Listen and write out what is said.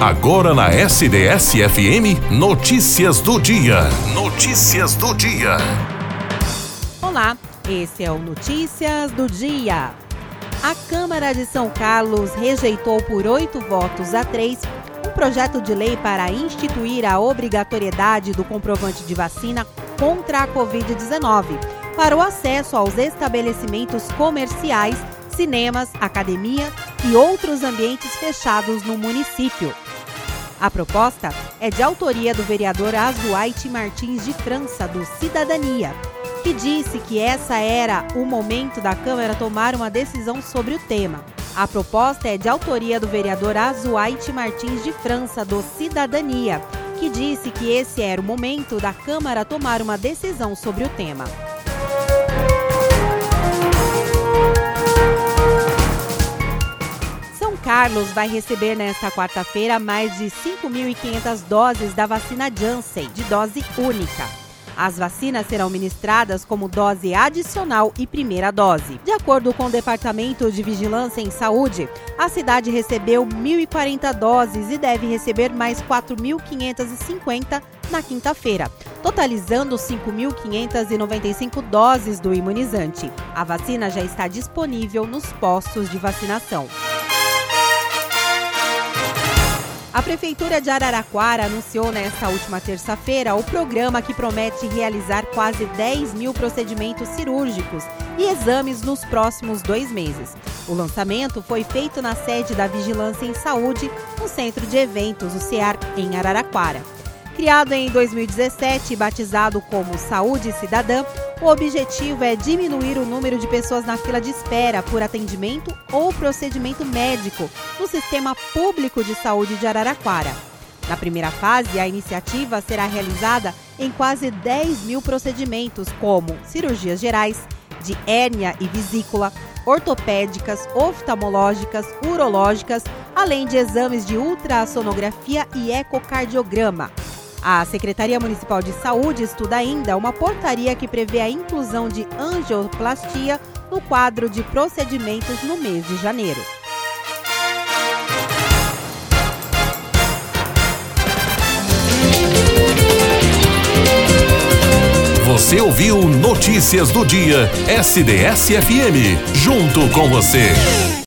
Agora na SDS-FM, notícias do dia. Notícias do dia. Olá, esse é o Notícias do Dia. A Câmara de São Carlos rejeitou por oito votos a três um projeto de lei para instituir a obrigatoriedade do comprovante de vacina contra a Covid-19 para o acesso aos estabelecimentos comerciais, cinemas, academia e outros ambientes fechados no município. A proposta é de autoria do vereador Azuaite Martins de França, do Cidadania, que disse que essa era o momento da Câmara tomar uma decisão sobre o tema. A proposta é de autoria do vereador Azuaite Martins de França, do Cidadania, que disse que esse era o momento da Câmara tomar uma decisão sobre o tema. Carlos vai receber nesta quarta-feira mais de 5.500 doses da vacina Janssen, de dose única. As vacinas serão ministradas como dose adicional e primeira dose. De acordo com o Departamento de Vigilância em Saúde, a cidade recebeu 1.040 doses e deve receber mais 4.550 na quinta-feira, totalizando 5.595 doses do imunizante. A vacina já está disponível nos postos de vacinação. A Prefeitura de Araraquara anunciou nesta última terça-feira o programa que promete realizar quase 10 mil procedimentos cirúrgicos e exames nos próximos dois meses. O lançamento foi feito na sede da Vigilância em Saúde, no Centro de Eventos, o CEAR, em Araraquara. Criado em 2017 e batizado como Saúde Cidadã, o objetivo é diminuir o número de pessoas na fila de espera por atendimento ou procedimento médico no sistema público de saúde de Araraquara. Na primeira fase, a iniciativa será realizada em quase 10 mil procedimentos, como cirurgias gerais, de hérnia e vesícula, ortopédicas, oftalmológicas, urológicas, além de exames de ultrassonografia e ecocardiograma. A Secretaria Municipal de Saúde estuda ainda uma portaria que prevê a inclusão de angioplastia no quadro de procedimentos no mês de janeiro. Você ouviu Notícias do Dia SDS-FM. Junto com você.